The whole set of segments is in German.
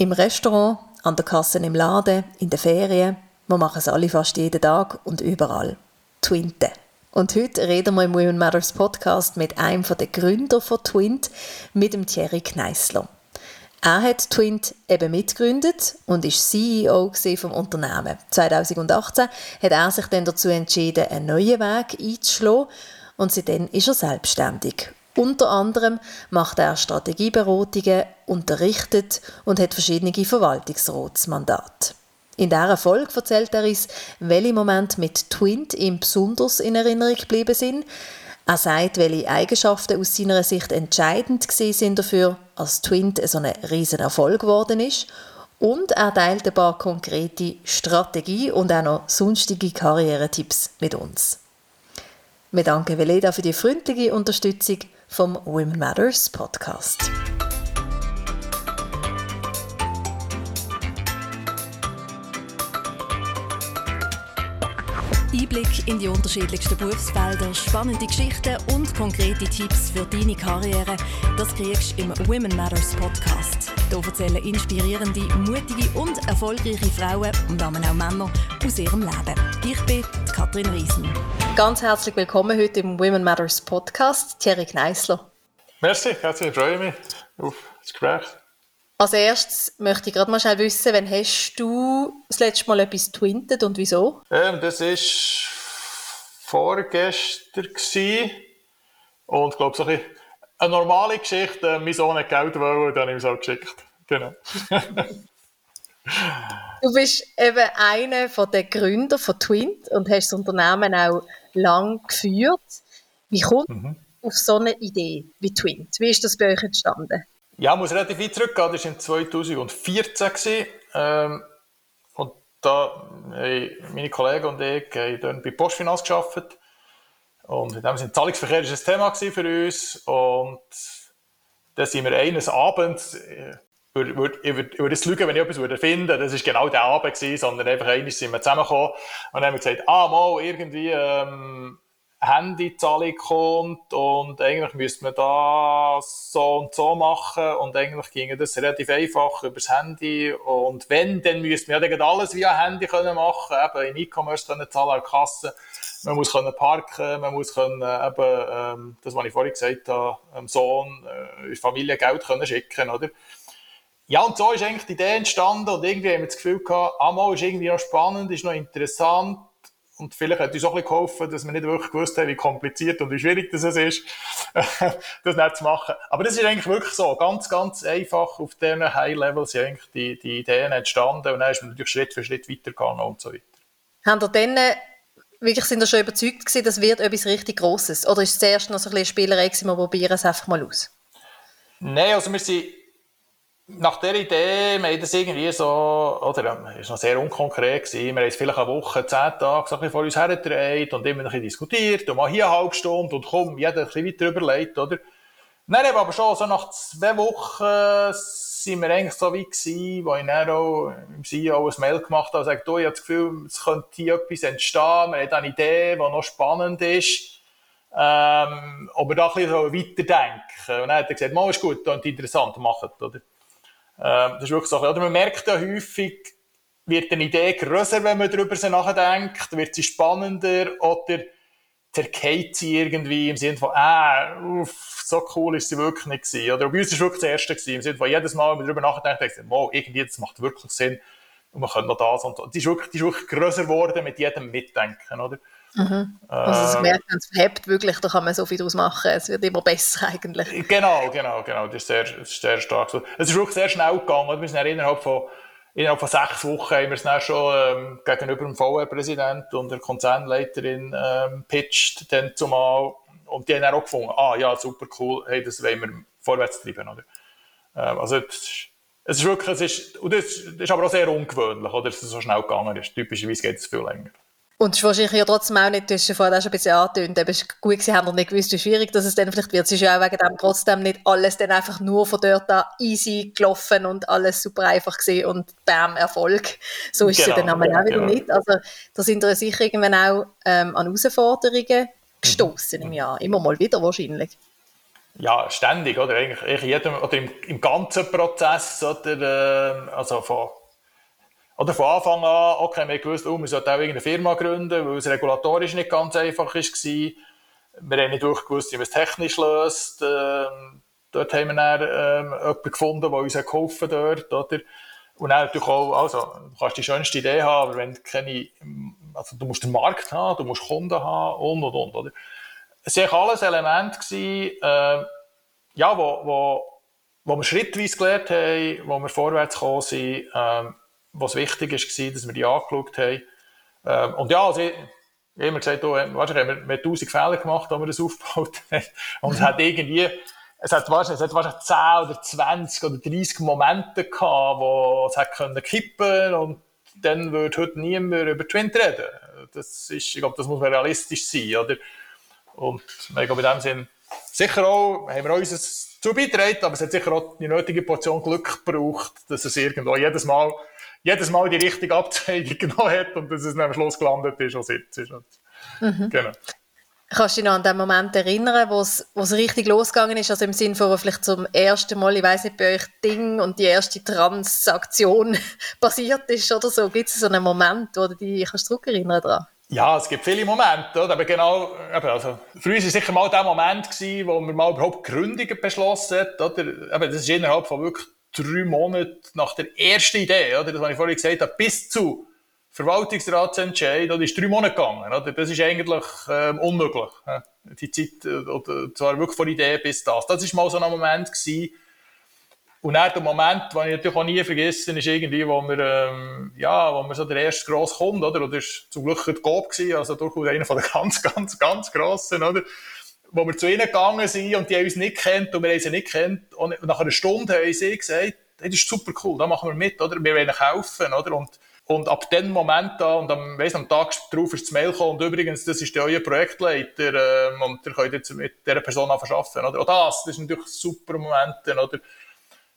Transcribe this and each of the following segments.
Im Restaurant, an der Kasse im Laden, in den Ferien, wir machen es alle fast jeden Tag und überall. Twinte. Und heute reden wir im Women Matters Podcast mit einem der Gründer von Twint, mit dem Thierry Kneissler. Er hat Twint eben mitgegründet und ist CEO vom Unternehmen. 2018 hat er sich dann dazu entschieden, einen neuen Weg einzuschlagen und seitdem ist er selbstständig unter anderem macht er Strategieberatungen, unterrichtet und hat verschiedene Verwaltungsratsmandate. In dieser Folge erzählt er uns, welche Momente mit Twint ihm besonders in Erinnerung geblieben sind. Er sagt, welche Eigenschaften aus seiner Sicht entscheidend sind dafür, dass Twint so ein riesen Erfolg geworden ist. Und er teilt ein paar konkrete Strategie und auch noch sonstige Karrieretipps mit uns. Wir danken Veleda für die freundliche Unterstützung vom Women Matters Podcast. Einblick in die unterschiedlichsten Berufsfelder, spannende Geschichten und konkrete Tipps für deine Karriere, das kriegst du im Women Matters Podcast. Hier erzählen inspirierende, mutige und erfolgreiche Frauen und auch Männer aus ihrem Leben. Ich bin Katrin Riesen. Ganz herzlich willkommen heute im Women Matters Podcast, Thierry Kneissler. Merci, herzlich freue mich auf das Gespräch. Als erstes möchte ich gerade mal schnell wissen, wann hast du das letzte Mal etwas twintet und wieso? Ähm, das war vorgestern gewesen. und ich glaube, so ein eine normale Geschichte. Äh, mein Sohn hat Geld wollen, dann habe ich es auch geschickt. Genau. du bist eben einer der Gründer von Twint und hast das Unternehmen auch lang geführt. Wie kommt mhm. auf so eine Idee wie Twint? Wie ist das bei euch entstanden? Ja, ich muss relativ weit zurückgehen. Das war in 2014. Ähm, und da haben meine Kollegen und ich haben dann bei Postfinanz gearbeitet. Und in dem Sinne, Zahlungsverkehr war ein Thema für uns. Und dann sind wir eines Abends, ich würde, es lügen, wenn ich etwas würde finden das war genau der Abend, gewesen, sondern einfach einmal sind wir zusammengekommen und haben gesagt, ah, mal, irgendwie, ähm, Handyzahlung kommt und eigentlich müsste man das so und so machen und eigentlich ginge das relativ einfach übers Handy und wenn, dann müsste man ja alles via Handy können machen, eben in E-Commerce können zahlen an Kasse, man muss können parken, man muss können eben, ähm, das was ich vorhin gesagt habe, dem Sohn, äh, Familie Geld können schicken, oder? Ja, und so ist eigentlich die Idee entstanden und irgendwie haben wir das Gefühl gehabt, einmal ist irgendwie noch spannend, ist noch interessant und vielleicht hat uns auch ein bisschen geholfen, dass wir nicht wirklich gewusst haben, wie kompliziert und wie schwierig das ist, das nicht zu machen. Aber das ist eigentlich wirklich so. Ganz, ganz einfach auf diesen High-Level sind eigentlich die, die Ideen entstanden und dann ist man natürlich Schritt für Schritt weitergegangen und so weiter. Haben ihr dann äh, wirklich sind ihr schon überzeugt gewesen, das wird etwas richtig Grosses? Oder ist es zuerst noch so ein bisschen Spielerei gewesen, wir probieren es einfach mal aus? Nein, also wir sind nach der Idee, wir haben das irgendwie so, oder, war noch sehr unkonkret gewesen. Wir haben es vielleicht eine Woche, zehn Tage, so ein bisschen vor uns hergedreht und immer ein bisschen diskutiert und mal hier eine halbe Stunde und komm, jeder ein bisschen weiter überlegt, oder? Eben aber schon so nach zwei Wochen sind wir eigentlich so weit gewesen, wo ich dann auch im CEO ein Mail gemacht habe und gesagt, du, ich habe das Gefühl, es könnte hier etwas entstehen, wir haben eine Idee, die noch spannend ist, ähm, ob wir da ein bisschen so weiterdenken. Und dann hat er gesagt, mal ist gut, und interessant, macht, oder? Ähm, das ist wirklich so. Oder man merkt ja häufig, wird eine Idee grösser, wenn man darüber nachdenkt, wird sie spannender oder zerkeit sie irgendwie im Sinne von, ah, uff, so cool ist sie wirklich nicht gewesen. Oder bei uns war es wirklich das Erste gewesen, im Sinne von, jedes Mal, wenn man darüber nachdenkt, denkt man, wow, irgendwie, das macht wirklich Sinn und man könnte noch das und das. Die ist wirklich, wirklich grösser geworden mit jedem Mitdenken, oder? Mhm. Also es merkt man, es wirklich, da kann man so viel daraus machen, es wird immer besser eigentlich. Genau, genau, genau, das ist sehr, das ist sehr stark so. Es ist wirklich sehr schnell gegangen, wir sind innerhalb von, innerhalb von sechs Wochen haben wir es dann schon ähm, gegenüber dem VR-Präsident und der Konzernleiterin ähm, pitched, dann zumal, und die haben dann auch gefunden, ah ja, super cool, hey, das wollen wir vorwärts treiben, oder? Ähm, also es ist wirklich, es ist, und das, das ist aber auch sehr ungewöhnlich, oder, dass es so schnell gegangen ist. Typischerweise geht es viel länger. Und es ist wahrscheinlich ja trotzdem auch nicht, du hast ja vorher auch schon ein bisschen angetönt, eben ist gut gewesen, haben wir nicht gewusst, wie schwierig das dann vielleicht wird. Es ist ja auch wegen dem trotzdem nicht alles dann einfach nur von dort an easy gelaufen und alles super einfach gesehen und bam, Erfolg. So ist genau, es ja dann auch wieder genau. nicht. Also da sind wir sicher irgendwann auch ähm, an Herausforderungen gestoßen mhm. im Jahr. Immer mal wieder wahrscheinlich. Ja, ständig, oder? Eigentlich, eigentlich jedem, oder im, im ganzen Prozess, oder, äh, also von, oder von Anfang an, okay, wir gewusst, oh, wir sollten auch irgendeine Firma gründen, weil es regulatorisch nicht ganz einfach war. Wir haben nicht durchgewusst, wie man es technisch löst. Ähm, dort haben wir dann ähm, jemanden gefunden, der uns geholfen hat oder? Und dann natürlich auch, also, du kannst die schönste Idee haben, aber wenn keine, also du musst den Markt haben, du musst Kunden haben und, und, und, oder? Es waren alles gewesen, äh, ja, wo, wo, wo wir schrittweise gelernt haben, wo wir vorwärts gekommen sind, ähm, was wichtig war, dass wir die angeschaut haben. Ähm, und ja, also ich, ich immer gesagt, oh, weißt, wir haben 1000 Fehler gemacht, als wir das aufgebaut haben. Und es hat irgendwie, es hat wahrscheinlich, es hat wahrscheinlich 10 oder 20 oder 30 Momente gehabt, wo es hat können kippen und dann würde heute niemand über Twint reden. Das ist, ich glaube, das muss man realistisch sein, oder? Und ich glaube, in dem Sinn, sicher auch, haben wir unser zu beitragen, aber es hat sicher auch die nötige Portion Glück gebraucht, dass es irgendwo jedes Mal, jedes Mal die richtige Abzweigung genommen hat und dass es dann am Schluss gelandet ist, was jetzt ist. Mhm. Genau. Kannst du dich noch an den Moment erinnern, wo es, richtig losgegangen ist? Also im Sinne von vielleicht zum ersten Mal, ich weiß nicht, bei euch Ding und die erste Transaktion passiert ist oder so. Gibt es so einen Moment, wo du dich kannst zurückerinnern daran? Ja, es gibt viele Momente, oder? aber genau, also, für uns war sicher mal der Moment, gewesen, wo wir mal überhaupt Gründungen beschlossen haben, oder? Aber das ist innerhalb von wirklich drei Monaten nach der ersten Idee, oder? Das, was ich vorhin gesagt habe, bis zu Verwaltungsratsentscheid, oder ist drei Monate gegangen, oder? Das ist eigentlich ähm, unmöglich. Die Zeit, äh, oder zwar wirklich von Idee bis das. Das ist mal so ein Moment gewesen. Und dann der Moment, den ich natürlich auch nie vergessen ist irgendwie, wo wir, ähm, ja, wo wir so der erste grosse Kunde, oder? Oder ist zum Glück der Coop gewesen, also durchaus einer von den ganz, ganz, ganz grossen, oder? Wo wir zu ihnen gegangen sind und die haben uns nicht kennt und wir haben sie nicht kennt. Und nach einer Stunde haben sie gesagt, hey, das ist super cool, da machen wir mit, oder? Wir wollen kaufen, oder? Und und ab dem Moment an, und am, weiss, am Tag darauf ist das Mail gekommen, und übrigens, das ist der euer Projektleiter, ähm, und ihr könnt jetzt mit dieser Person arbeiten, oder? Und das, das ist natürlich super Momente, oder?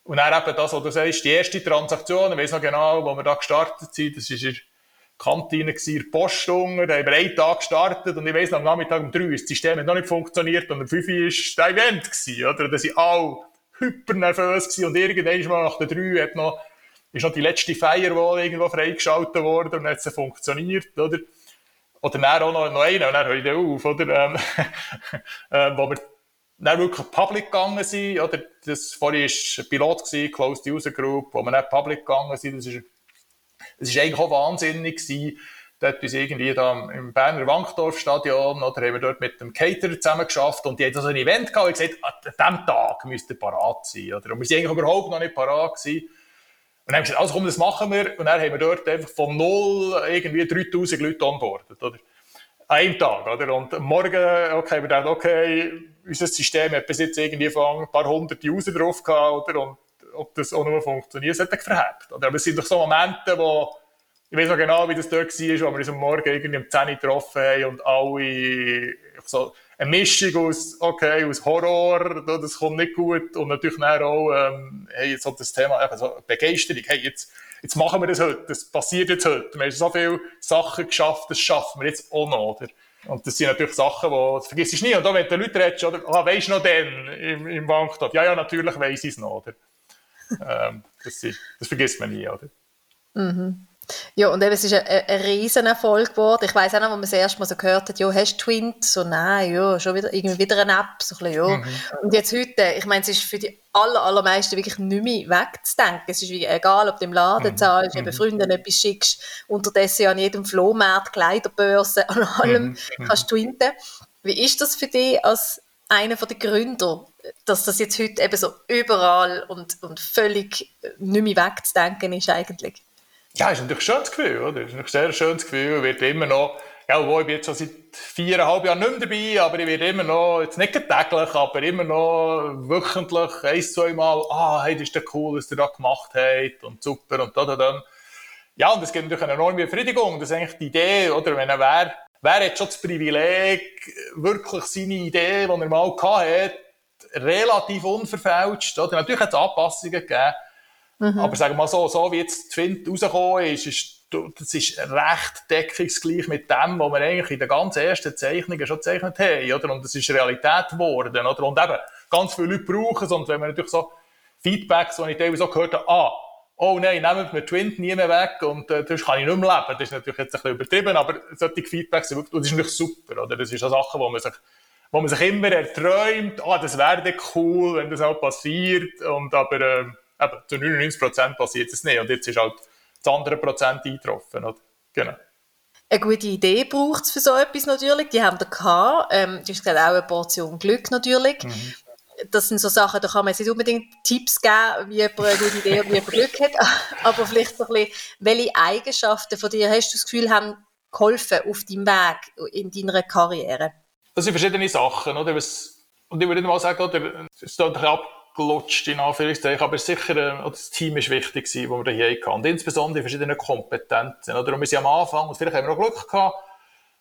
Und dann eben das, was du sagst, die erste Transaktion, ich weiss noch genau, wo wir da gestartet sind, das war Kantine, in der da haben einen Tag gestartet, und ich weiss am Nachmittag um drei ist das System noch nicht funktioniert, und um fünf war der Event gewesen, oder? Da sind alle hyper nervös gewesen, und irgendwann mal nach der drei hat noch ist noch die letzte Firewall irgendwo freigeschaltet worden und dann hat sie funktioniert, oder? Oder dann auch noch, noch eine, und dann höre ich auf, oder? Ähm, äh, wo wir dann wirklich public gegangen sind, oder? Das vorhin war ein Pilot, gewesen, Closed User Group, wo wir dann public gegangen sind, das ist, das ist eigentlich auch wahnsinnig gewesen. Dort ist irgendwie da im Berner Wankdorf-Stadion, oder haben wir dort mit dem Caterer zusammen geschafft und die haben so ein Event gehabt und gesagt, an diesem Tag müsst ihr parat sein, oder? Und wir sind eigentlich überhaupt noch nicht parat gewesen. Und dann haben wir gesagt, also komm, das machen wir. Und dann haben wir dort einfach von null irgendwie 3000 Leute onboardet, oder? An einem Tag, oder? Und morgen, okay, wir dachten, okay, unser System hat bis jetzt irgendwie ein paar hundert User drauf gehabt, oder? Und ob das auch nur funktioniert, das hat verhebt, oder? Aber es sind doch so Momente, wo, ich weiß noch genau, wie das dort war, wo wir uns am Morgen irgendwie um 10 Uhr getroffen haben und alle so eine Mischung aus, okay, aus Horror, das kommt nicht gut und natürlich dann auch, ähm, hey, jetzt hat das Thema, so Begeisterung, hey, jetzt, jetzt machen wir das heute, das passiert jetzt heute, wir haben so viele Sachen geschafft, das schaffen wir jetzt auch noch, oder? Und das sind natürlich Sachen, die, das vergisst du nie. Und auch wenn du Leute redest, oder, ah, weisst du noch den im, im Bankdorf? Ja, ja, natürlich weiss ich es noch, oder? Ähm, das, das vergisst man nie, oder? Mhm. Ja, und eben, es ist ein, ein Riesenerfolg geworden. Ich weiß auch noch, als man das erste Mal so gehört hat, ja, hast du Twint? So, nein, ja, schon wieder, irgendwie wieder eine App, so ein bisschen, ja. Mhm. Und jetzt heute, ich meine, es ist für die aller, allermeisten wirklich nicht mehr wegzudenken. Es ist wie, egal, ob du im Laden mhm. zahlst, mhm. eben Freunden etwas schickst, unterdessen an jedem Flohmarkt, Kleiderbörse, an allem mhm. mhm. kannst du twinten. Wie ist das für dich als einer der Gründer, dass das jetzt heute eben so überall und, und völlig nicht mehr wegzudenken ist eigentlich? Ja, ist natürlich ein schönes Gefühl, oder? Ist ein sehr schönes Gefühl. Wird immer noch, ja, wo ich bin jetzt schon seit viereinhalb Jahren nicht mehr dabei, aber ich werde immer noch, jetzt nicht täglich, aber immer noch wöchentlich, ein, zwei Mal, ah, hey, das ist der cool, was ihr da gemacht habt und super und da, da, da. Ja, und es gibt natürlich eine enorme Befriedigung. Das ist eigentlich die Idee, oder? Wenn er wer, wer hat schon das Privileg, wirklich seine Idee, die er mal hatte, relativ unverfälscht, oder? Natürlich hat es Anpassungen gegeben. Mhm. Aber sagen wir mal so, so wie jetzt Twint rausgekommen ist, ist, das ist recht deckungsgleich mit dem, was wir eigentlich in den ganz ersten Zeichnungen schon gezeichnet haben, oder? Und das ist Realität geworden, oder? Und eben, ganz viele Leute brauchen es. Und wenn man natürlich so Feedbacks, die ich teilweise auch gehört habe, ah, oh nein, nehmt mir Twin nie mehr weg und äh, sonst kann ich nicht mehr leben. Das ist natürlich jetzt ein bisschen übertrieben, aber solche Feedbacks sind wirklich, das ist natürlich super, oder? Das ist eine Sache, wo man sich, wo man sich immer erträumt, ah, das wäre cool, wenn das auch passiert, und aber, äh, eben, zu 99% passiert es nicht, und jetzt ist halt das andere Prozent eingetroffen, oder? Genau. Eine gute Idee braucht es für so etwas natürlich. Die haben wir gehabt. Ähm, hast gesagt, auch eine Portion Glück natürlich. Mhm das sind so Sachen, da kann man nicht unbedingt Tipps geben, wie jemand eine gute Idee und wie jemand Glück hat, aber vielleicht so ein bisschen, welche Eigenschaften von dir hast du das Gefühl, haben geholfen auf deinem Weg in deiner Karriere? Das sind verschiedene Sachen, oder? Und ich würde mal sagen, oder, es ist bisschen abgelutscht, in Anführungszeichen, aber sicher, äh, das Team ist wichtig das wir hier hatten. Und insbesondere die verschiedenen Kompetenzen, oder? Und wir sind am Anfang, und vielleicht haben wir auch Glück gehabt,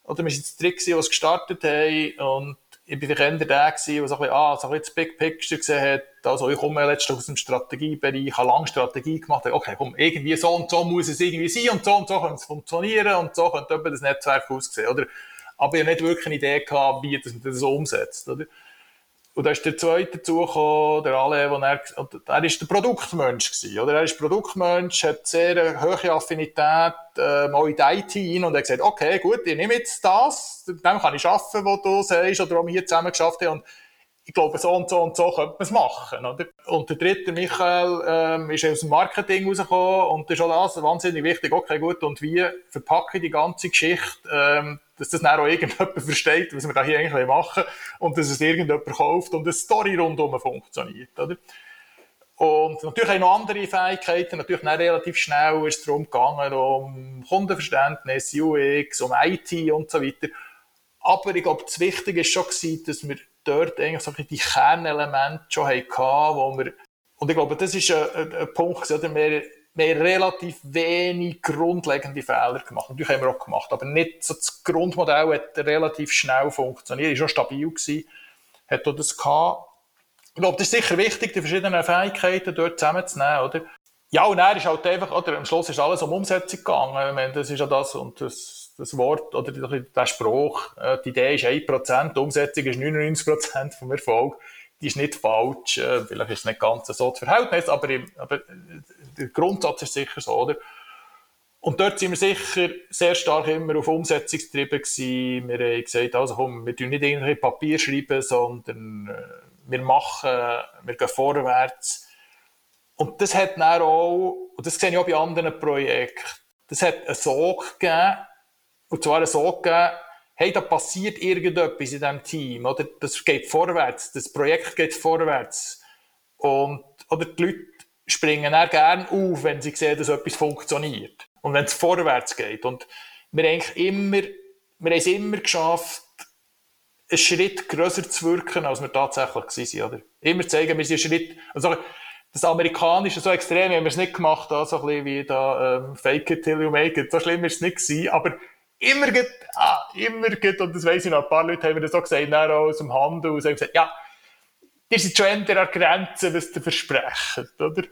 oder wir sind das Trick, es gestartet haben, und ich bin eher der der so ein bisschen, ah, so ein bisschen das Big Picture gesehen hat. Also, ich komme letztens aus dem Strategiebereich, habe lange Strategie gemacht, okay, komm, irgendwie so und so muss es irgendwie sein und so und so kann es funktionieren und so könnte das Netzwerk aussehen, oder? Aber ich habe nicht wirklich eine Idee gehabt, wie das, das umsetzt, oder? Und da ist der zweite dazugekommen, der Ale, wo er, er ist der Produktmensch gewesen, oder? Er ist Produktmensch, hat sehr hohe Affinität, äh, mal in die IT rein und hat gesagt, okay, gut, ich nehme jetzt das, dem kann ich arbeiten, was du sagst, oder was wir hier zusammen geschafft haben, und ich glaube, so und so und so könnte man es machen, oder? Und der dritte, Michael, ähm, ist aus dem Marketing rausgekommen, und das ist auch das wahnsinnig wichtig, okay, gut, und wie verpacke ich die ganze Geschichte, ähm, dass das dann auch irgendjemand versteht, was wir da hier eigentlich machen und dass es irgendjemand kauft und eine Story rundherum funktioniert, oder? Und natürlich auch noch andere Fähigkeiten. Natürlich nicht relativ schnell ist es darum gegangen, um Kundenverständnis, UX, um IT und so weiter. Aber ich glaube, das Wichtige ist schon gewesen, dass wir dort eigentlich so die Kernelemente schon hatten, wo wir, und ich glaube, das ist ein, ein, ein Punkt, oder? Wir, wir haben relativ wenig grundlegende Fehler gemacht. Natürlich haben wir auch gemacht, aber nicht so das Grundmodell hat relativ schnell funktioniert, ist auch stabil gewesen, hat auch das gehabt. Ich glaube, das ist sicher wichtig, die verschiedenen Fähigkeiten dort zusammenzunehmen, oder? Ja, und er ist halt einfach, oder, am Schluss ist alles um Umsetzung gegangen. Ich meine, das ist ja das, und das, das Wort, oder der Spruch, äh, die Idee ist 1%, die Umsetzung ist 99% vom Erfolg. Die ist nicht falsch, äh, vielleicht ist es nicht ganz so das Verhältnis, aber, aber der Grundsatz ist sicher so, oder? Und dort sind wir sicher sehr stark immer auf Umsetzungstrieben gewesen. Wir haben gesagt, also komm, wir tun nicht irgendwie Papier schreiben, sondern äh, wir machen, wir gehen vorwärts. Und das hat dann auch, und das sehe ich auch bei anderen Projekten, das hat einen Sog gegeben, und zwar einen Sog gegeben, hey, da passiert irgendetwas in diesem Team, oder? Das geht vorwärts, das Projekt geht vorwärts. Und, oder die Leute springen auch gerne auf, wenn sie sehen, dass etwas funktioniert. Und wenn es vorwärts geht. Und wir haben immer, wir haben es immer geschafft, einen Schritt grösser zu wirken, als wir tatsächlich waren, oder? Immer zeigen, wir sind einen Schritt, also, das Amerikanische so extrem haben wir es nicht gemacht, so ein bisschen wie da, ähm, fake it till you make it. So schlimm ist es nicht gewesen, aber immer geht, ah, immer geht, und das weiss ich noch, ein paar Leute haben mir das auch gesagt, aus dem Handel, und haben gesagt, ja, ihr seid schon an der Grenze, was ihr versprecht, oder?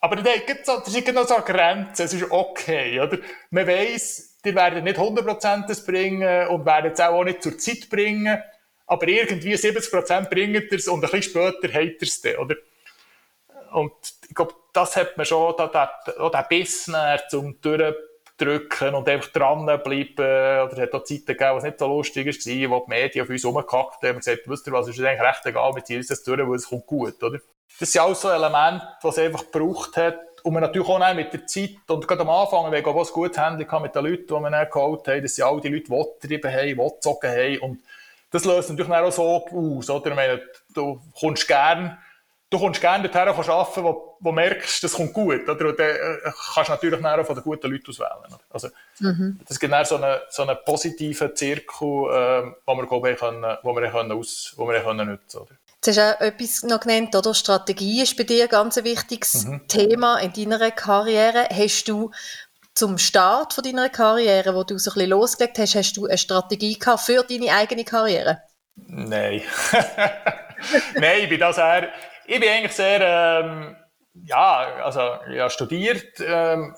Aber da gibt es noch so eine Grenze, es ist okay, oder? Man weiss, die werden nicht 100% das bringen und werden es auch nicht zur Zeit bringen, aber irgendwie 70% bringen es und ein bisschen später hat es dann, oder? Und ich glaube, das hat man schon, da, da, Biss zum Durchdrücken und einfach dranbleiben. Oder es hat auch Zeiten gegeben, wo es nicht so lustig war, wo die Medien auf uns rumgekackt haben und gesagt, wisst ihr was, ist eigentlich recht egal, wir ziehen uns das durch, weil es kommt gut, oder? Das sind auch so Elemente, die es einfach gebraucht hat. Und man natürlich auch mit der Zeit, und gerade am Anfang, wir ein gutes Handling mit den Leuten, die wir dann geholt haben, dass sie all die Leute, die getrieben haben, die gezogen haben. Und das löst natürlich auch so aus, oder? Ich meine, du kommst gern, du kommst gerne dorthin arbeiten, wo, wo merkst, das kommt gut, oder? Und dann äh, kannst du natürlich auch von den guten Leuten auswählen. Also, mhm. das gibt dann so einen, so einen positiven Zirkel, äh, wo wir, glaube ich, können, wo wir, können aus, wo wir können nutzen können. Du hast auch etwas noch genannt, oder? Strategie ist bei dir ein ganz wichtiges mhm. Thema in deiner Karriere. Hast du zum Start von deiner Karriere, wo du so ein bisschen losgelegt hast, hast du eine Strategie gehabt für deine eigene Karriere? Nein. Nein, ich bin das eher, ich bin eigentlich sehr, ähm, ja, also habe studiert ähm,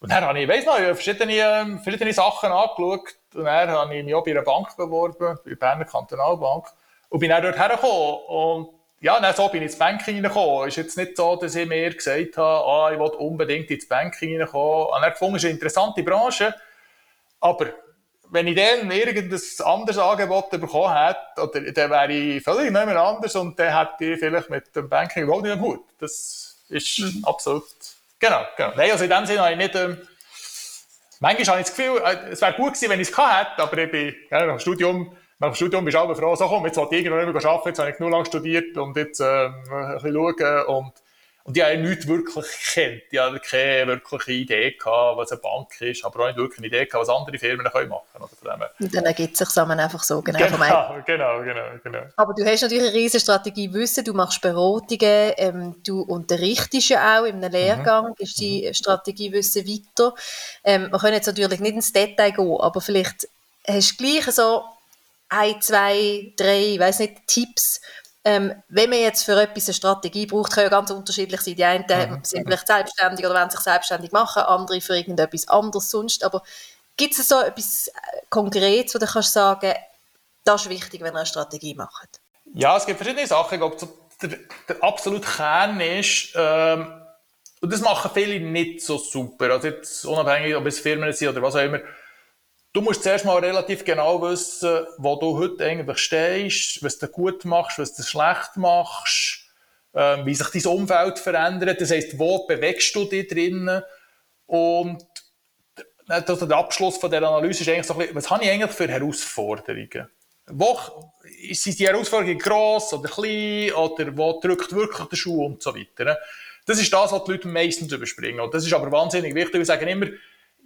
und dann habe ich, ich weiss noch, ich habe verschiedene, ähm, verschiedene Sachen angeschaut und dann habe ich mich auch bei einer Bank beworben, bei der Berner Kantonalbank und bin auch dort hergekommen. Und ja, dann so bin ich ins Banking reingekommen. Es ist jetzt nicht so, dass ich mir gesagt habe, ah, ich will unbedingt ins Banking reinkommen. Und dann gefunden, es ist eine interessante Branche. Aber wenn ich dann irgendein anderes Angebot bekommen hätte, oder, dann wäre ich völlig nicht mehr anders und dann hätte ich vielleicht mit dem Banking überhaupt nicht am Hut. Das ist mhm. absolut, genau, genau. Nein, also in dem Sinne habe ich nicht, ähm, manchmal habe ich das Gefühl, äh, es wäre gut gewesen, wenn ich es hätte, aber ich bin, ja, dem Studium, nach dem Studium bist du aber froh, so komm, jetzt wollte ich irgendwann nicht mehr arbeiten, jetzt habe ich nur lange studiert und jetzt, ähm, ein bisschen schauen und, und ich habe nichts wirklich gekannt. Ich hatte keine wirkliche Idee, gehabt, was eine Bank ist, aber auch nicht wirklich eine Idee, gehabt, was andere Firmen können machen können. Und dann ergibt es sich einfach so, genau. Genau, genau, genau, genau. Aber du hast natürlich eine riesige Strategie Wissen, du machst Beratungen, ähm, du unterrichtest ja auch in einem Lehrgang, mhm. gibst die. Strategie Wissen weiter. Ähm, wir können jetzt natürlich nicht ins Detail gehen, aber vielleicht hast du gleich so ein, zwei, drei, weiß nicht, Tipps, ähm, wenn man jetzt für etwas eine Strategie braucht, kann ja ganz unterschiedlich sein. Die einen mhm. sind vielleicht selbstständig oder wollen sich selbstständig machen, andere für irgendetwas anderes sonst. Aber gibt es so etwas äh, Konkretes, wo du kannst sagen, das ist wichtig, wenn ihr eine Strategie macht? Ja, es gibt verschiedene Sachen. Glaube, der, der absolute Kern ist, ähm, und das machen viele nicht so super. Also jetzt unabhängig, ob es Firmen sind oder was auch immer, Du musst zuerst mal relativ genau wissen, wo du heute eigentlich stehst, was du gut machst, was du schlecht machst, ähm, wie sich dein Umfeld verändert. Das heisst, wo bewegst du dich drinnen? Und der Abschluss von der Analyse ist eigentlich so ein bisschen, was habe ich eigentlich für Herausforderungen? Wo sind die Herausforderungen gross oder klein oder wo drückt wirklich der Schuh und so weiter? Das ist das, was die Leute meistens überspringen. Und das ist aber wahnsinnig wichtig. Wir sagen immer,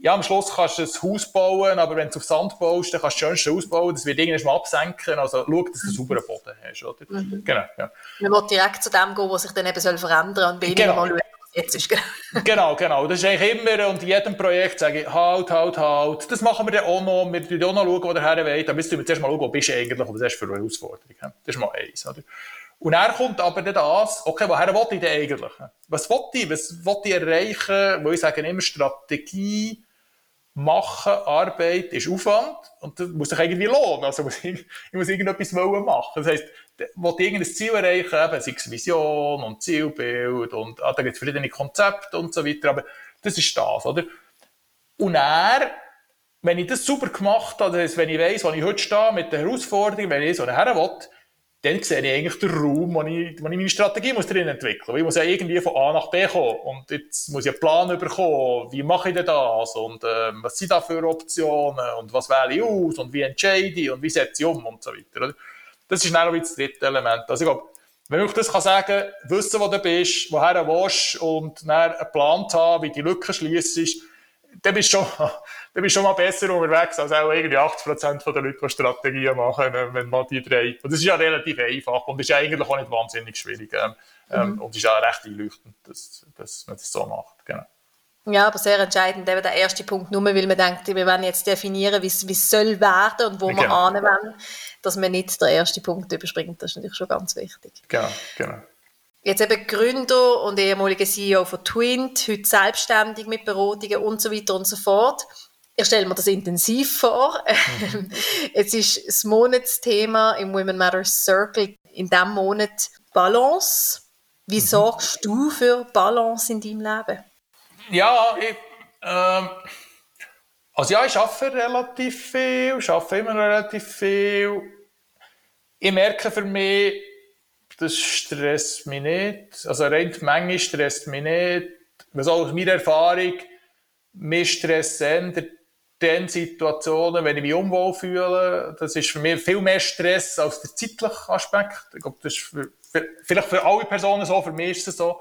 ja, am Schluss kannst du ein Haus bauen, aber wenn du auf Sand baust, dann kannst du das schönste Haus bauen, das wird irgendwann mal absenken. Also schau, dass du einen sauberen Boden hast. Oder? Mhm. Genau, ja. Man will direkt zu dem gehen, was sich dann eben soll verändern soll und weniger genau. mal schauen, was jetzt ist. genau, genau. Das ist eigentlich immer, und in jedem Projekt sage ich, halt, halt, halt. Das machen wir dann auch noch. Wir schauen auch noch, schauen, wo der Herr will. Dann müssen wir zuerst mal schauen, wo bist du eigentlich und was hast du für eine Herausforderung. Das ist mal eins. Oder? Und er kommt aber dann das, okay, woher will ich denn eigentlich? Was will ich? Was will ich erreichen? Wo ich sage immer Strategie, Machen, Arbeit ist Aufwand und das muss sich irgendwie lohnen. Also muss ich, ich muss irgendetwas wollen machen. Das heisst, will ich irgendein Ziel erreichen, eben, sei es Vision und Zielbild und ah, da gibt es verschiedene Konzepte und so weiter, aber das ist das, oder? Und er, wenn ich das super gemacht habe, das heisst, wenn ich weiss, wo ich heute stehe mit den Herausforderungen, wenn ich so nachher will, dann sehe ich eigentlich den Raum, wo ich, wo ich meine Strategie muss drin entwickeln muss. Ich muss ja irgendwie von A nach B kommen. Und jetzt muss ich einen Plan bekommen, wie mache ich denn das? Und äh, was sind da für Optionen? Und was wähle ich aus? Und wie entscheide ich? Und wie setze ich um? Und so weiter. Das ist dann das dritte Element. Also ich glaube, wenn ich das kann sagen wissen, wo du bist, woher du willst und dann einen Plan haben, wie die Lücken schließt, dann bist du schon, dann bist du schon mal besser unterwegs als auch irgendwie 80% der Leute, die Strategien machen, äh, wenn man die drei. Und das ist ja relativ einfach und ist eigentlich auch nicht wahnsinnig schwierig. Ähm, ähm mhm. Und ist auch recht einleuchtend, dass, dass man das so macht. Genau. Ja, aber sehr entscheidend, eben der erste Punkt, nur weil man denkt, wir wollen jetzt definieren, wie es soll werden und wo genau. wir wollen, dass man nicht den ersten Punkt überspringt. Das ist natürlich schon ganz wichtig. Genau, genau. Jetzt eben Gründer und ehemaliger CEO von Twint, heute selbstständig mit Beratungen und so weiter und so fort. Ich stelle mir das intensiv vor. Mhm. Jetzt ist das Monatsthema im Women Matters Circle in diesem Monat Balance. Wie mhm. sorgst du für Balance in deinem Leben? Ja, ich, ähm, also ja, ich arbeite relativ viel, ich arbeite immer relativ viel. Ich merke für mich, das stresst mich nicht. Also rein die Menge stresst mich nicht. Was auch aus meiner Erfahrung, mich stressen den Situationen, wenn ich mich unwohl fühle. Das ist für mich viel mehr Stress als der zeitliche Aspekt. Ich glaube, das ist für, für, vielleicht für alle Personen so, für mich ist es so.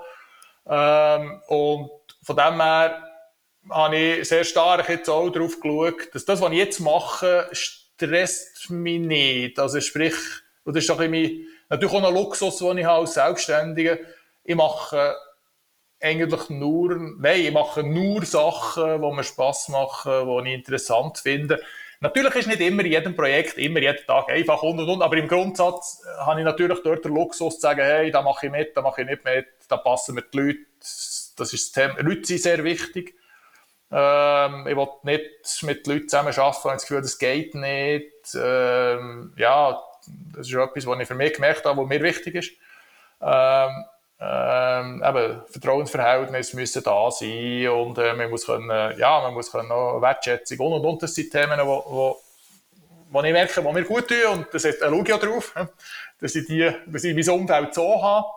Ähm, und von dem her habe ich sehr stark jetzt auch darauf geschaut, dass das, was ich jetzt mache, stresst mich nicht. Also sprich, das ist doch irgendwie Natürlich auch ein Luxus, den ich habe als Selbstständiger. Ich mache eigentlich nur, nein, ich mache nur Sachen, die mir Spass machen, die ich interessant finde. Natürlich ist nicht immer jedem Projekt, immer jeden Tag einfach und und und, aber im Grundsatz habe ich natürlich dort den Luxus zu sagen, hey, da mache ich mit, da mache ich nicht mit, da passen mir die Leute. Das ist das Thema. Leute sind sehr wichtig. Ähm, ich will nicht mit Leuten zusammen arbeiten, habe das Gefühl, das geht nicht. Ähm, ja, das ist etwas, was ich für mich gemerkt habe, was mir wichtig ist. Ähm, ähm, eben, Vertrauensverhältnisse müssen da sein und äh, man muss können, ja, man muss können Wertschätzung und und und, das sind Themen, wo, wo, wo ich merke, wo mir gut tun und das da schaue ich auch drauf, dass ich, die, dass ich mein Umfeld so habe.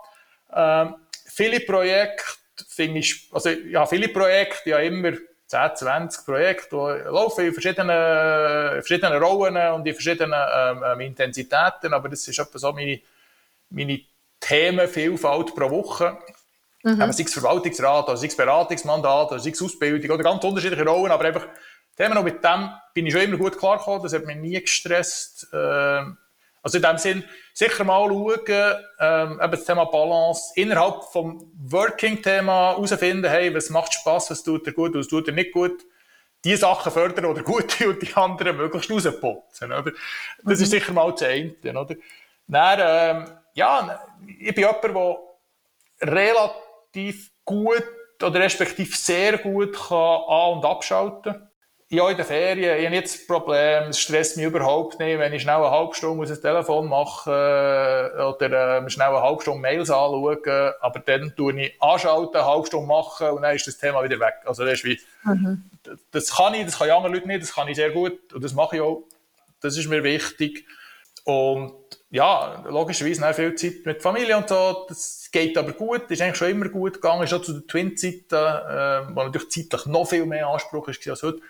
Ähm, viele Projekte finde ich, also ja, viele Projekte, ja immer 10, 20 Projekte, die laufen in verschiedenen, verschiedenen Rollen und in verschiedenen ähm, ähm, Intensitäten, aber das ist etwa so meine, meine Themenvielfalt pro Woche. Mhm. Eben, sei es Verwaltungsrat, oder sei es Beratungsmandat, oder sei es Ausbildung, oder ganz unterschiedliche Rollen, aber einfach Themen, und mit dem bin ich schon immer gut klargekommen, das hat mich nie gestresst. Ähm, also in dem Sinn, sicher mal schauen, ähm, eben das Thema Balance innerhalb vom Working-Thema herausfinden, hey, was macht Spass, was tut dir gut, was tut dir nicht gut. Die Sachen fördern oder gute und die anderen möglichst rausputzen, oder? Das mhm. ist sicher mal das eine, oder? Dann, ähm, ja, ich bin jemand, der relativ gut oder respektive sehr gut kann an- und abschalten kann ja, in den Ferien, ich habe nicht das Problem, es stresst mich überhaupt nicht, wenn ich schnell eine halbe Stunde ein Telefon mache äh, oder äh, schnell eine halbe Stunde Mails anschauen, aber dann tue ich anschalten, eine halbe Stunde machen und dann ist das Thema wieder weg. Also das ist wie, mhm. das kann ich, das kann andere Leute nicht, das kann ich sehr gut und das mache ich auch. Das ist mir wichtig. Und ja, logischerweise auch viel Zeit mit Familie und so, das geht aber gut, ist eigentlich schon immer gut gegangen, auch zu der Twin-Zeiten, äh, wo natürlich zeitlich noch viel mehr Anspruch ist als heute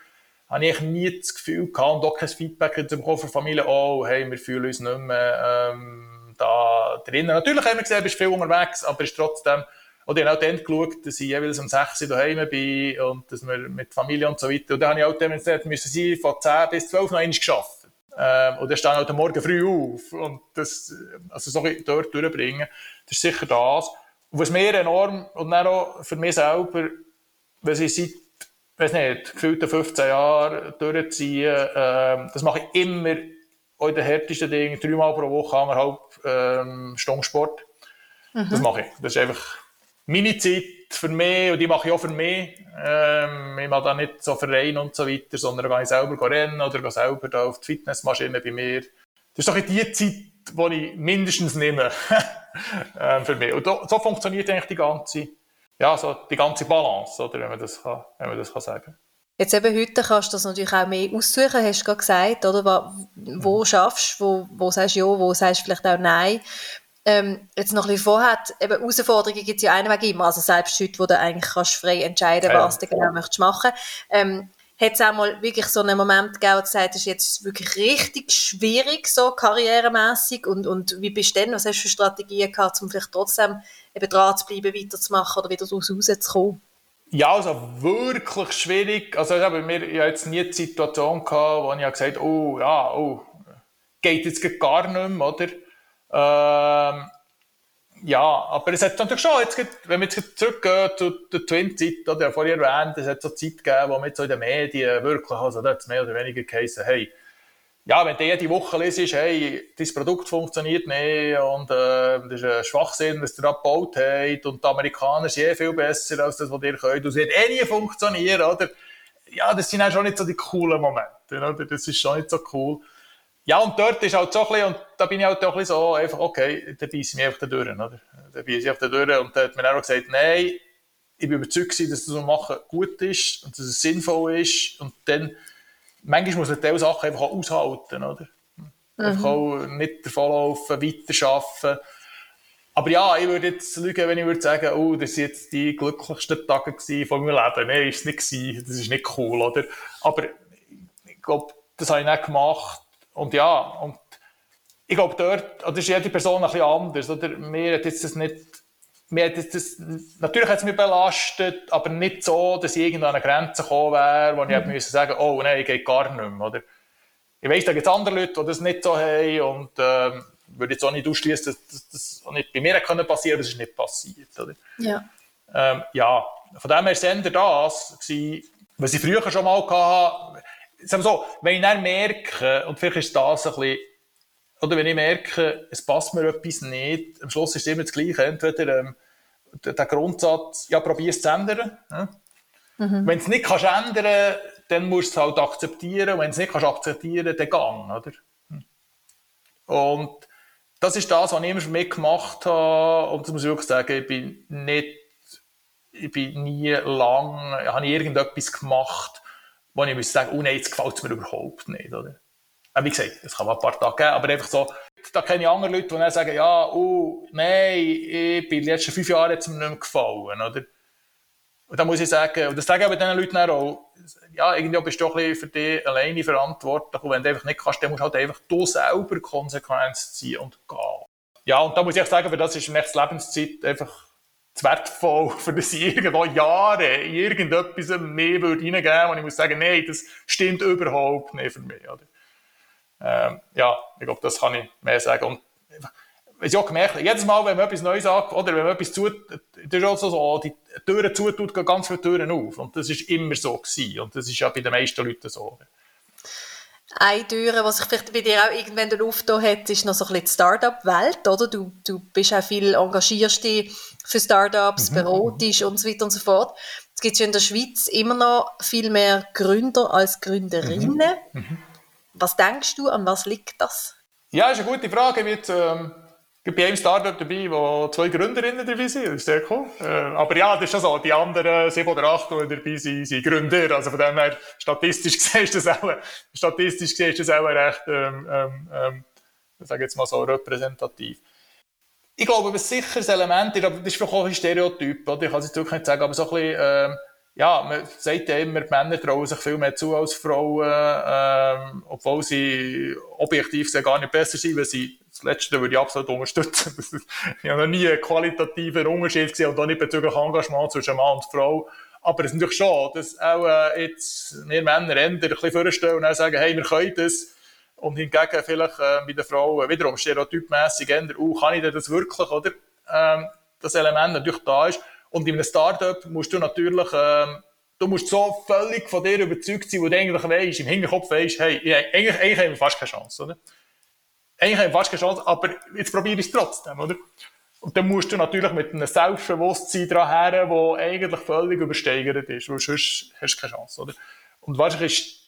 habe ich nie das Gefühl gehabt und auch kein Feedback bekommen von Familie, oh, hey, wir fühlen uns nicht mehr ähm, da drinnen. Natürlich haben wir gesehen, du bist viel unterwegs, aber ist trotzdem, oder ich habe auch dann geschaut, dass ich jeweils um 6 Uhr daheim bin und dass wir mit Familie und so weiter, und dann habe ich auch demonstriert, müssen von 10 bis 12 noch einmal geschafft. Ähm, und dann stehen halt morgen früh auf und das, also so dort durchbringen, das ist sicher das. Und was mir enorm, und dann auch für mich selber, was ich seit weiß nicht, gefühlte 15 Jahre durchziehen. Ähm, das mache ich immer auch in den härtesten Dingen, dreimal pro Woche, anderthalb ähm, Stunden Sport. Mhm. Das mache ich. Das ist einfach meine Zeit für mich und die mache ich auch für mich. Ähm, ich mache da nicht so Verein und so weiter, sondern gehe ich selber rennen oder gehe selber da auf die Fitnessmaschine bei mir. Das ist doch die Zeit, die ich mindestens nehme ähm, für mich. Und so funktioniert eigentlich die ganze ja, so die ganze Balance, oder, wenn man das, kann, wenn man das kann sagen Jetzt eben heute kannst du das natürlich auch mehr aussuchen, hast du gerade gesagt, oder? Wo, wo mhm. schaffst wo, wo sagst du ja, wo sagst du vielleicht auch nein. Ähm, jetzt noch ein bisschen vorher, eben Herausforderungen gibt es ja einen Weg immer, also selbst heute, wo du eigentlich kannst frei entscheiden kannst, was du genau möchtest machen. Ähm, hat es auch mal wirklich so einen Moment gegeben, wo du gesagt hast, jetzt ist wirklich richtig schwierig, so karrieremässig und, und wie bist du denn, was hast du für Strategien gehabt, um vielleicht trotzdem eben dran zu bleiben, weiterzumachen oder wieder daraus rauszukommen? Ja, also wirklich schwierig. Also ich habe mir ja jetzt nie die Situation gehabt, wo ich gesagt habe, oh ja, oh, geht jetzt gar nicht mehr, oder? Ähm, ja, aber es hat natürlich schon, jetzt, wenn wir jetzt zurückgehen zu der Twin-Zeit, oder ja, vorher erwähnt, es hat so Zeit gegeben, wo man so in den Medien wirklich, also da hat es mehr oder weniger geheißen, hey, ja, wenn du jede Woche liest, hey, dein Produkt funktioniert nicht und äh, das ist ein Schwachsinn, was ihr abgebaut habt und die Amerikaner sind eh viel besser als das, was ihr könnt. Und es wird eh nie funktionieren, oder? Ja, das sind auch schon nicht so die coolen Momente, oder? Das ist schon nicht so cool. Ja, und dort ist halt so ein bisschen, und da bin ich halt auch ein bisschen so, einfach, okay, da beiße ich mich einfach da durch, oder? Da beiße ich einfach da durch und da hat mir auch gesagt, nein, ich bin überzeugt, dass das, was wir machen, gut ist und dass es sinnvoll ist und dann manchmal muss man diese Sachen einfach auch aushalten, oder? Mhm. Einfach auch nicht davonlaufen, weiterarbeiten. Aber ja, ich würde jetzt lügen, wenn ich würde sagen, oh, das sind jetzt die glücklichsten Tage von meinem Leben. Nein, ist es nicht gewesen. Das ist nicht cool, oder? Aber ich glaube, das habe ich nicht gemacht. Und ja, und ich glaube, dort, oder ist jede Person ein bisschen anders, oder? Mir hat jetzt das nicht mir hat das, natürlich hat es mich belastet, aber nicht so, dass ich irgendwo an eine Grenze gekommen wäre, wo ich mhm. müssen sagen oh nein, geht gar nicht mehr. Oder? Ich weiss, da gibt es andere Leute, die das nicht so haben und ähm, würde jetzt auch nicht ausschließen, dass, das auch nicht bei mir können passieren das ist nicht passiert. Oder? Ja. Ähm, ja, von dem her war das, was ich früher schon mal hatte. Sagen wir so, wenn ich dann merke, und vielleicht ist das ein bisschen oder wenn ich merke, es passt mir etwas nicht, am Schluss ist es immer das Gleiche. Entweder ähm, der, der Grundsatz, ja, probier es zu ändern. Ja? Mhm. Wenn du es nicht kannst ändern dann musst du es halt akzeptieren. Und wenn du es nicht kannst akzeptieren dann gang. Oder? Und das ist das, was ich immer für mich gemacht habe. Und das muss ich wirklich sagen, ich bin nicht, ich bin nie lang, habe ich irgendetwas gemacht, wo ich muss sagen, oh nein, jetzt gefällt es mir überhaupt nicht, oder? Wie gesagt, es kann mal ein paar Tage geben, aber einfach so, da kenne ich andere Leute, die sagen, ja, oh, nein, ich bin die letzten fünf Jahre jetzt mir nicht mehr gefallen, oder? Und da muss ich sagen, und das sage ich aber diesen Leuten auch, ja, irgendwie bist du ein für dich alleine verantwortlich. Und wenn du einfach nicht kannst, dann musst du halt einfach du selber Konsequenzen ziehen und gehen. Ja, und da muss ich sagen, für das ist nächste Lebenszeit einfach zu wertvoll, für das ich irgendwo Jahre in irgendetwas mehr würde reingeben würde, und ich muss sagen, nein, das stimmt überhaupt nicht für mich. Oder? Ähm, ja, ich glaube, das kann ich mehr sagen. Und ich auch gemerkt, jedes Mal, wenn man etwas Neues sagt, oder wenn man etwas tut, das ist auch so, die Türen zutut, gehen ganz viele Türen auf. Und das ist immer so gewesen. Und das ist ja bei den meisten Leuten so. Eine Tür, die sich vielleicht bei dir auch irgendwann aufgetan hat, ist noch so ein bisschen die Start-up-Welt, oder? Du, du bist auch viel, engagierst dich für Startups, mhm. beratest und so weiter und so fort. Es gibt ja in der Schweiz immer noch viel mehr Gründer als Gründerinnen. Mhm. Mhm. Was denkst du, an was liegt das? Ja, ist eine gute Frage. Mit, ähm, ich bin einem Startup dabei, wo zwei Gründerinnen dabei sind. Das ist sehr cool. Äh, aber ja, das ist schon so. Die anderen sieben oder acht, die dabei sind, sind Gründer. Also von dem her, statistisch gesehen ist das auch, statistisch gesehen ist das auch recht, ähm, ähm, ähm ich sage jetzt mal so, repräsentativ. Ich glaube, was sicher das Element ist, aber das ist vielleicht auch ein Stereotyp, oder? Ich kann es jetzt wirklich nicht sagen, aber so ein bisschen, ähm, ja, man sagt ja immer, die Männer trauen sich viel mehr zu als Frauen, ähm, obwohl sie objektiv gar nicht besser sind, weil sie das Letzte würde ich absolut unterstützen. ich habe noch nie einen qualitativen Unterschied gesehen und auch nicht bezüglich Engagement zwischen Mann und Frau. Aber es ist natürlich schon, dass auch äh, jetzt wir Männer eher ein bisschen vorstellen und dann sagen, hey, wir können das. Und hingegen vielleicht äh, bei den Frauen wiederum stereotypmässig eher, uh, kann ich das wirklich, oder? Ähm, das Element natürlich da ist. Und in einem Startup musst du natürlich, ähm, du musst so völlig von dir überzeugt sein, wo du eigentlich weißt, im Hinterkopf weißt, hey, eigentlich, eigentlich haben wir fast keine Chance, oder? Eigentlich haben wir fast keine Chance, aber jetzt probiere ich es trotzdem, oder? Und dann musst du natürlich mit einem Selbstbewusstsein dran her, das eigentlich völlig übersteigert ist, weil sonst hast du keine Chance, oder? Und wahrscheinlich ist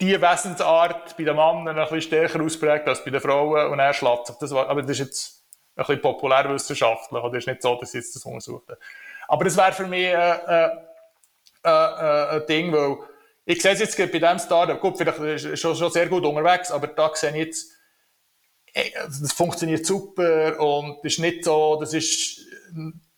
diese Wesensart bei den Männern ein bisschen stärker ausprägt als bei den Frauen und er schlägt sich das, aber das ist jetzt ein bisschen populärwissenschaftlich, oder? Es ist nicht so, dass ich jetzt das untersuche. Aber das wäre für mich äh, äh, äh, äh, ein Ding, weil ich sehe es jetzt bei diesem Startup, gut, vielleicht ist es schon, schon sehr gut unterwegs, aber da sehe ich jetzt, also das funktioniert super und ist nicht so, das ist,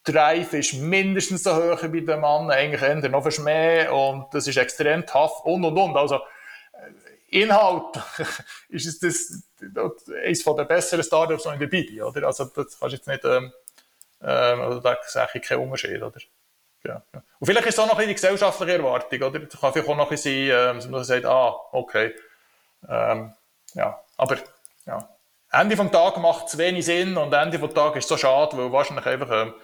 Drive ist mindestens so hoch wie bei den Mann, eigentlich eher noch fast mehr und das ist extrem tough und und und. Also, äh, Inhalt ist es das, das eines der besseren Startups in der Bibi, oder? Also, das kannst jetzt nicht, ähm, ähm, also da sehe ich keinen Unterschied, oder? Ja, ja. Und vielleicht ist es auch noch ein die gesellschaftliche Erwartung, oder? Das kann vielleicht auch noch ein bisschen sein, ähm, dass man sagt, ah, okay. Ähm, ja, aber, ja. Ende vom Tag macht es wenig Sinn und Ende vom Tag ist es so schade, weil wahrscheinlich einfach, ähm,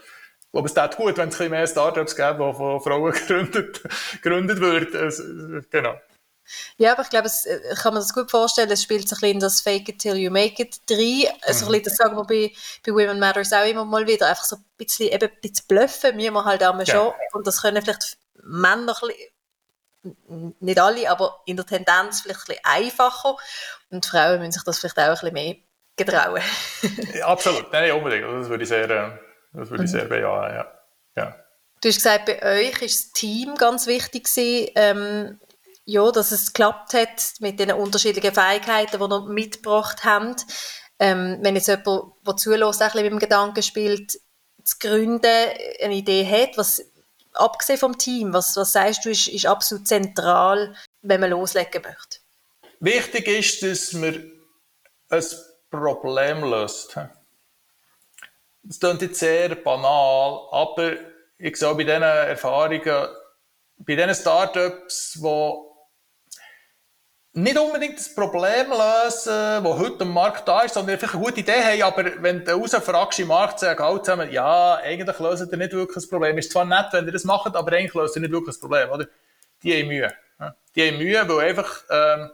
ich glaube, es tut gut, wenn es ein bisschen mehr Startups gäbe, die von Frauen gegründet, gegründet würden. Also, genau. Ja, aber ich glaube, es, äh, ich kann mir das gut vorstellen, es spielt sich ein bisschen in das Fake it till you make it rein. Also mhm. das sagen wir bei, bei Women Matters auch immer mal wieder, einfach so ein bisschen, eben ein bisschen bluffen, müssen wir halt auch ja. schon. Und das können vielleicht Männer ein bisschen, nicht alle, aber in der Tendenz vielleicht ein bisschen einfacher. Und Frauen müssen sich das vielleicht auch ein bisschen mehr getrauen. ja, absolut, nein, unbedingt. Das würde ich sehr, äh, das würde ich sehr bejahen, ja. ja. Du hast gesagt, bei euch ist das Team ganz wichtig gewesen, ähm, ja, dass es geklappt hat mit den unterschiedlichen Fähigkeiten, die ihr mitgebracht habt. Ähm, wenn jetzt jemand, der zulässt, ein bisschen mit dem Gedanken spielt, zu gründen, eine Idee hat, was abgesehen vom Team, was, was sagst du, ist, ist absolut zentral, wenn man loslegen möchte? Wichtig ist, dass man ein Problem löst. Das klingt jetzt sehr banal, aber ich sehe bei diesen Erfahrungen, bei diesen Startups, die nicht unbedingt das Problem lösen, das heute am Markt da ist, sondern einfach eine gute Idee haben, aber wenn du rausfragst im Markt, sagen alle zusammen, ja, eigentlich lösen ihr nicht wirklich das Problem. Ist zwar nett, wenn ihr das macht, aber eigentlich lösen ihr nicht wirklich das Problem, oder? Die haben Mühe. Die haben Mühe, weil einfach, ähm,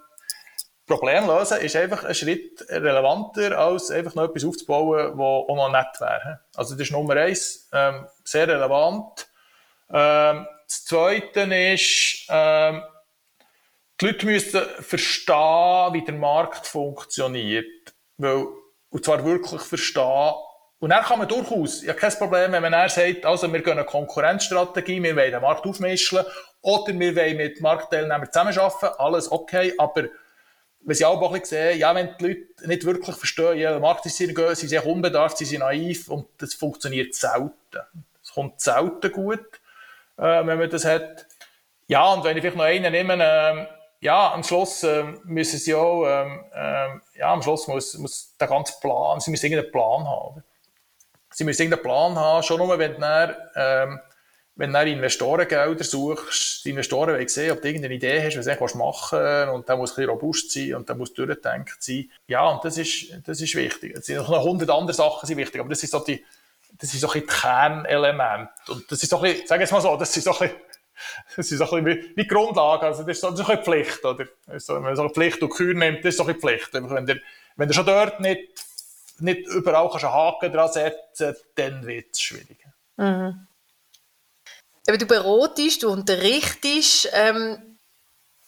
Problem lösen ist einfach ein Schritt relevanter, als einfach noch etwas aufzubauen, was auch noch nett wäre. Also das ist Nummer eins, ähm, sehr relevant. Ähm, das Zweite ist, ähm, die Leute müssen verstehen, wie der Markt funktioniert. Weil und zwar wirklich verstehen. Und dann kann man durchaus, ja kein Problem, wenn man dann sagt, also wir gehen eine Konkurrenzstrategie, wir wollen den Markt aufmischen oder wir wollen mit Marktteilnehmern zusammenarbeiten, alles okay, aber wenn sie auch ein sehen, ja, wenn die Leute nicht wirklich verstehen, ja, der Markt ist sehr gehen, sie sind unbedarft, sie sind naiv und das funktioniert selten. Es kommt selten gut, äh, wenn man das hat. Ja, und wenn ich vielleicht noch einen nehme, äh, ja, am Schluss äh, müssen sie auch, ähm, äh, ja, am Schluss muss, muss der ganze Plan, sie müssen irgendeinen Plan haben. Sie müssen irgendeinen Plan haben, schon nur, wenn du ähm, wenn du Investorengelder suchst, die Investoren wollen sehen, ob du irgendeine Idee hast, was du machen willst, und der muss ein bisschen robust sein und der muss durchdenkt sein. Ja, und das ist, das ist wichtig. Es sind noch hundert andere Sachen sind wichtig, aber das ist so die, das ist so ein Kernelement. Und das ist so ein bisschen, sag jetzt mal so, das ist so ein bisschen, das ist so ein bisschen wie, Grundlage, also das ist so, das ist eine Pflicht, oder? Also, wenn man so eine Pflicht und Kür nimmt, das ist so eine Pflicht. Wenn du, wenn du schon dort nicht, nicht überall kannst einen Haken dran setzen, dann wird es schwierig. Mhm. Du beratest, du unterrichtest. Ähm,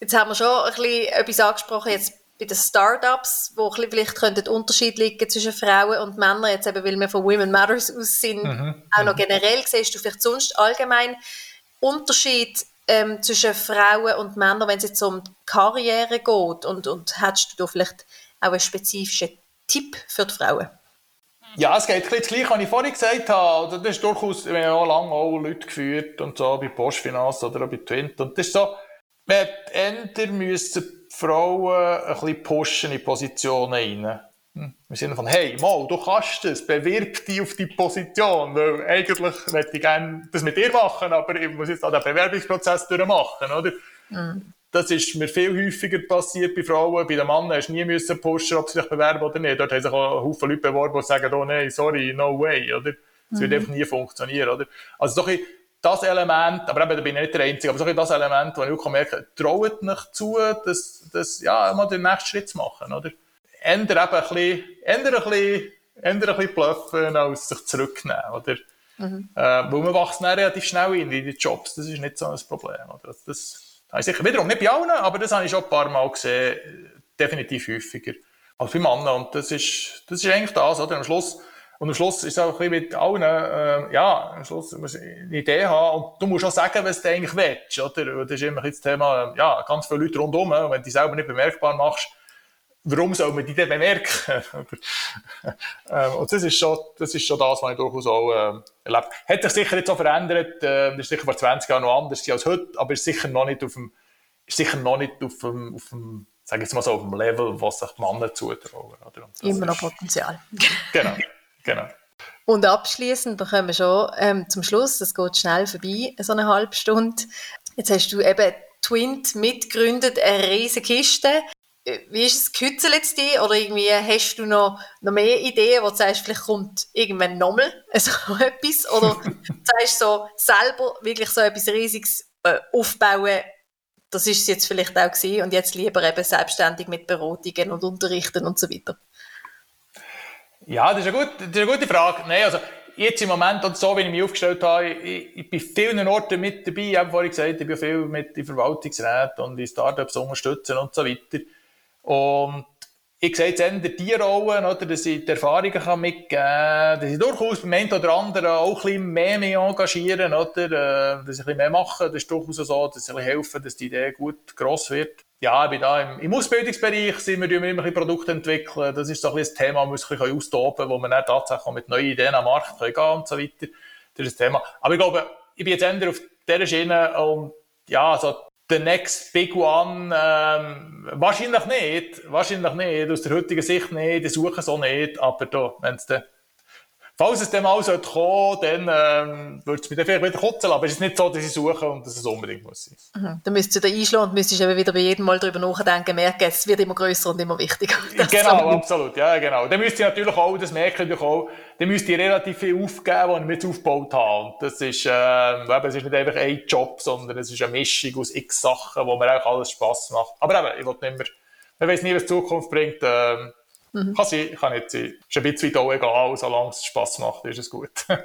jetzt haben wir schon ein bisschen etwas angesprochen, jetzt bei den Startups, wo ein vielleicht könnte Unterschied liegen zwischen Frauen und Männern, jetzt eben, weil wir von Women Matters aus sind, mhm. auch noch mhm. generell, siehst du vielleicht sonst allgemein Unterschied ähm, zwischen Frauen und Männern, wenn es jetzt um Karriere geht und, und hättest du da vielleicht auch einen spezifischen Tipp für die Frauen? Ja, es geht ein das Gleiche, was ich vorhin gesagt habe. Das ist durchaus, wir haben auch lange auch Leute geführt und so, bei Postfinanz oder auch bei Twint. Und das ist so, man Ender müssen Frauen ein bisschen pushen in Positionen rein. Hm. Im Sinne von, hey, mal, du kannst das, bewirb dich auf die Position, weil eigentlich möchte ich gerne das mit dir machen, aber ich muss jetzt auch den Bewerbungsprozess durchmachen, oder? Mhm. Das ist mir viel häufiger passiert bei Frauen. Bei den Männern hast du nie müssen pushen, ob sie sich bewerben oder nicht. Dort haben sich auch Haufen Leute beworben, die sagen, oh nein, sorry, no way, oder? Das mhm. wird einfach nie funktionieren, oder? Also doch das Element, aber eben, da bin ich nicht der Einzige, aber so das Element, wo ich auch merke, traut mich zu, das, das, ja, mal den nächsten Schritt zu machen, oder? Ändern eben ein bisschen, ändern ein bisschen, ändern ein bisschen bluffen, als sich zurücknehmen, oder? Mhm. Äh, weil man wächst dann relativ schnell in die Jobs, das ist nicht so ein Problem, oder? Das, habe sicher wiederum nicht bei allen, aber das habe ich schon ein paar Mal gesehen, definitiv häufiger als bei Männern. Und das ist, das ist eigentlich das, oder? Am Schluss, und am Schluss ist es auch ein bisschen mit allen, äh, ja, am Schluss muss eine Idee haben und du musst auch sagen, was du eigentlich willst, oder? Das ist immer das Thema, ja, ganz viele Leute rundherum, und wenn du dich selber nicht bemerkbar machst, warum soll man die denn bemerken? ähm, und das ist, schon, das ist schon das, was ich durchaus auch äh, erlebt Hat sich sicher jetzt auch verändert, äh, das ist sicher vor 20 Jahren noch anders als heute, aber ist sicher noch nicht auf dem, ist sicher noch nicht auf dem, auf dem sag ich mal so, auf dem Level, was sich die Männer zutrauen. Immer noch Potenzial. genau, genau. Und abschließend, wir kommen schon ähm, zum Schluss, es geht schnell vorbei, so eine halbe Stunde. Jetzt hast du eben Twint mitgegründet, eine riesige Kiste. Äh, wie ist es, kützeln jetzt die? Oder irgendwie hast du noch, noch mehr Ideen, wo du sagst, vielleicht kommt irgendwann nochmal so etwas? Oder sagst so selber wirklich so etwas Riesiges äh, aufbauen, das ist es jetzt vielleicht auch gewesen und jetzt lieber eben selbstständig mit Beratungen und Unterrichten und so weiter? Ja, das ist eine gute, das ist eine gute Frage. Nein, also jetzt im Moment und so, wie ich mich aufgestellt habe, ich, ich bin vielen Orten mit dabei. Ich habe vorhin gesagt, ich bin viel mit den Verwaltungsräten und die Startups unterstützen und so weiter. Und ich sehe jetzt eher die Rollen, oder, dass ich die Erfahrungen kann mitgeben kann, dass ich durchaus beim einen oder anderen auch ein bisschen mehr mich engagieren, oder, äh, dass ich ein bisschen mehr mache. Das ist durchaus so, dass ich helfen dass die Idee gut gross wird. Ja, ich bin da im, im Ausbildungsbereich, sind wir immer ein bisschen Produkte entwickeln. Das ist so ein bisschen das Thema, das wir ein bisschen austoben wo wir dann tatsächlich mit neuen Ideen am Markt gehen können und so weiter. Das ist das Thema. Aber ich glaube, ich bin jetzt eher auf dieser Schiene und ja, so the next big one? Ähm, wahrscheinlich nicht. Wahrscheinlich nicht. Aus der heutigen Sicht nicht. Die suchen auch nicht. Aber da, wenn es Falls es dem mal sollte kommen, dann ähm, würde es mich dann vielleicht wieder kotzen aber es ist nicht so, dass ich suche und dass es unbedingt muss sein. Mhm. Dann müsstest du da einschlagen und müsstest eben wieder bei jedem Mal darüber nachdenken, merken, es wird immer größer und immer wichtiger. Genau, absolut, ja genau. Dann müsste ich natürlich auch, das merke ich auch, dann müsste ich relativ viel aufgeben, was ich mir jetzt aufgebaut habe. Und das ist, äh, eben, es ist nicht einfach ein Job, sondern es ist eine Mischung aus x Sachen, wo mir auch alles Spass macht. Aber eben, ich will nicht mehr, man weiß nie, was die Zukunft bringt, äh, Mhm. Kann sein, kann nicht sein. Ist ein bisschen auch egal, solange es Spass macht, ist es gut.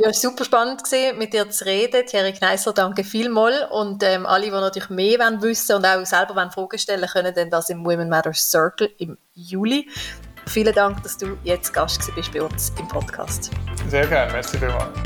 Ja, es war super spannend gewesen, mit dir zu reden. Thierry Kneisser, danke vielmals. Und ähm, alle, die natürlich mehr wollen wissen und auch selber wollen Fragen stellen können, dann das im Women Matters Circle im Juli. Vielen Dank, dass du jetzt Gast bist bei uns im Podcast. Sehr gerne, merci vielmals.